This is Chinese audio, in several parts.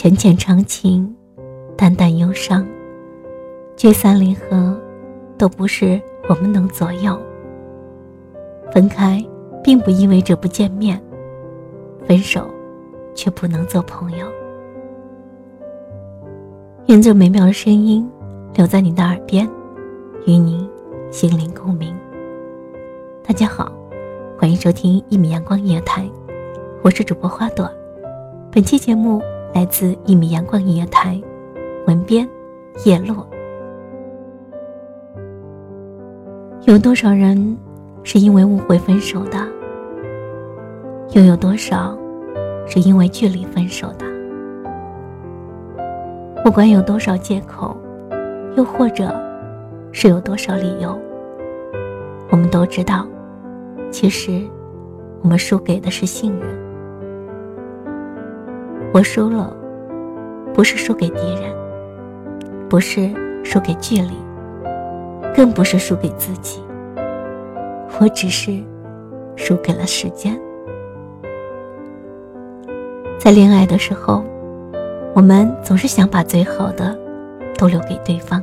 浅浅长情，淡淡忧伤，聚散离合，都不是我们能左右。分开，并不意味着不见面；分手，却不能做朋友。愿这美妙的声音留在你的耳边，与你心灵共鸣。大家好，欢迎收听一米阳光音乐台，我是主播花朵。本期节目。来自一米阳光音乐台，文编叶落。有多少人是因为误会分手的？又有多少是因为距离分手的？不管有多少借口，又或者是有多少理由，我们都知道，其实我们输给的是信任。我输了，不是输给敌人，不是输给距离，更不是输给自己。我只是输给了时间。在恋爱的时候，我们总是想把最好的都留给对方，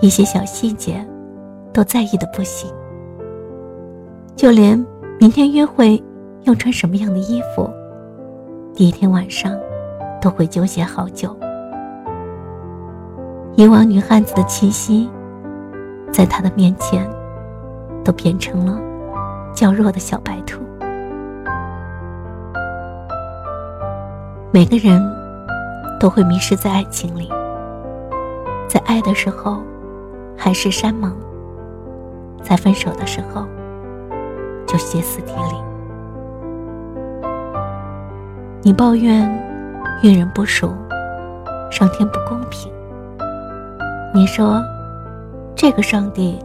一些小细节都在意的不行，就连明天约会要穿什么样的衣服。第一天晚上，都会纠结好久。以往女汉子的气息，在他的面前，都变成了较弱的小白兔。每个人都会迷失在爱情里，在爱的时候，海誓山盟；在分手的时候，就歇斯底里。你抱怨遇人不淑，上天不公平。你说这个上帝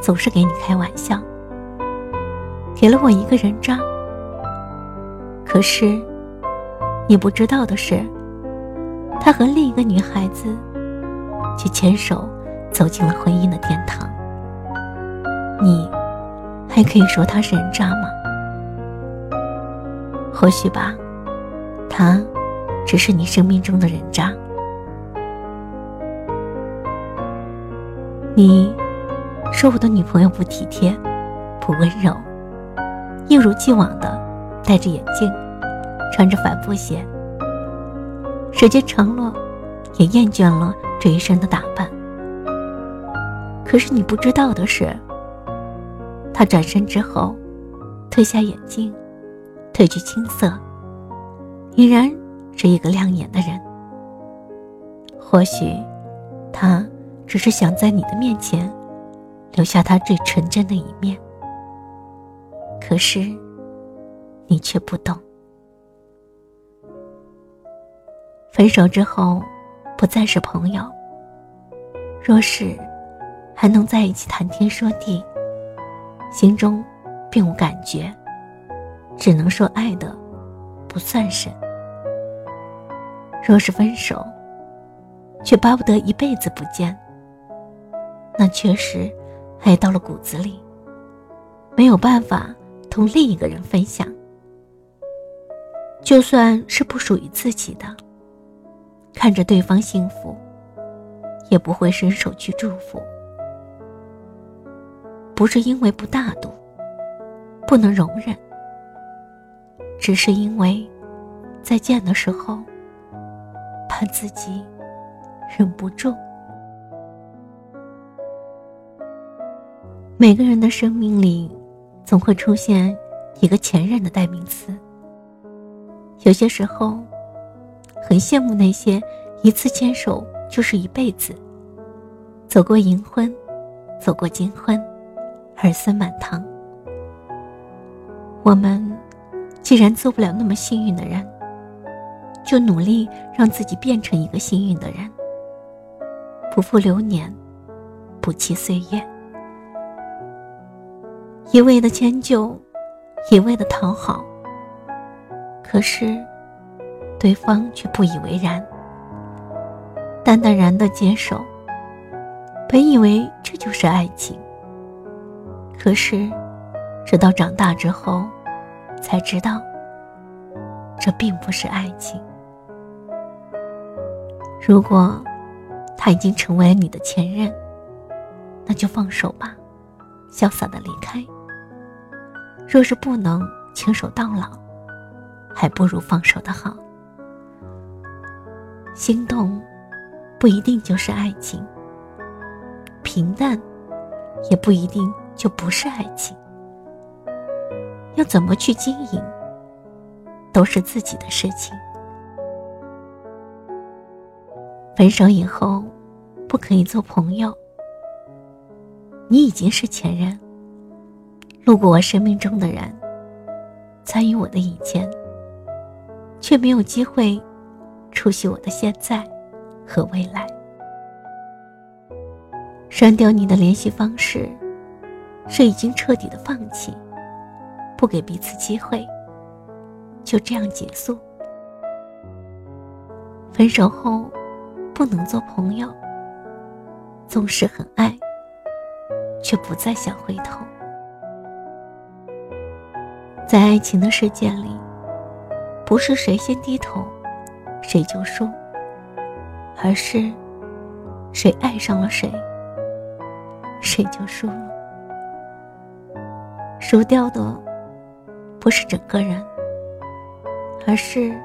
总是给你开玩笑，给了我一个人渣。可是你不知道的是，他和另一个女孩子却牵手走进了婚姻的殿堂。你还可以说他是人渣吗？或许吧。他，只是你生命中的人渣。你说我的女朋友不体贴，不温柔，一如既往的戴着眼镜，穿着帆布鞋。时间长了，也厌倦了这一身的打扮。可是你不知道的是，他转身之后，褪下眼镜，褪去青涩。依然是一个亮眼的人。或许，他只是想在你的面前留下他最纯真的一面。可是，你却不懂。分手之后，不再是朋友。若是还能在一起谈天说地，心中并无感觉，只能说爱的不算深。若是分手，却巴不得一辈子不见，那确实爱到了骨子里，没有办法同另一个人分享。就算是不属于自己的，看着对方幸福，也不会伸手去祝福。不是因为不大度，不能容忍，只是因为再见的时候，怕自己忍不住。每个人的生命里，总会出现一个前任的代名词。有些时候，很羡慕那些一次牵手就是一辈子，走过银婚，走过金婚，儿孙满堂。我们既然做不了那么幸运的人，就努力让自己变成一个幸运的人，不负流年，不弃岁月。一味的迁就，一味的讨好。可是，对方却不以为然，淡淡然的接受。本以为这就是爱情，可是，直到长大之后，才知道，这并不是爱情。如果他已经成为你的前任，那就放手吧，潇洒的离开。若是不能牵手到老，还不如放手的好。心动不一定就是爱情，平淡也不一定就不是爱情。要怎么去经营，都是自己的事情。分手以后，不可以做朋友。你已经是前任。路过我生命中的人，参与我的以前，却没有机会出席我的现在和未来。删掉你的联系方式，是已经彻底的放弃，不给彼此机会，就这样结束。分手后不能做朋友，纵使很爱，却不再想回头。在爱情的世界里，不是谁先低头，谁就输，而是谁爱上了谁，谁就输了。输掉的不是整个人，而是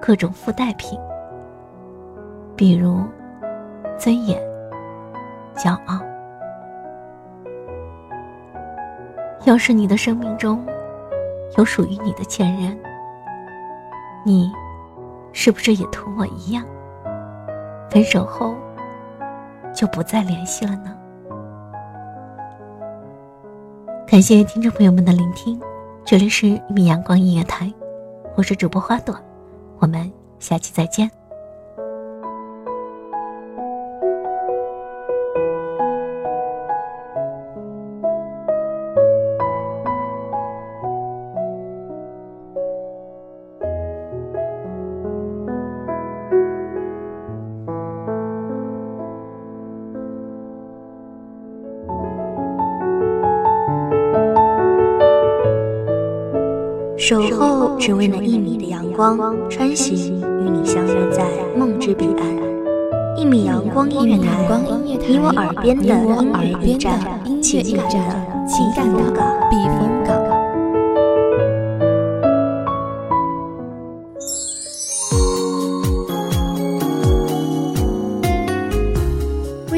各种附带品，比如尊严、骄傲。要是你的生命中，有属于你的前任，你是不是也同我一样，分手后就不再联系了呢？感谢听众朋友们的聆听，这里是一米阳光音乐台，我是主播花朵，我们下期再见。守候只为那一米的阳光，穿行与你相约在梦之彼岸。一米阳光音乐台，你我耳边的音乐驿站，情感的情感的。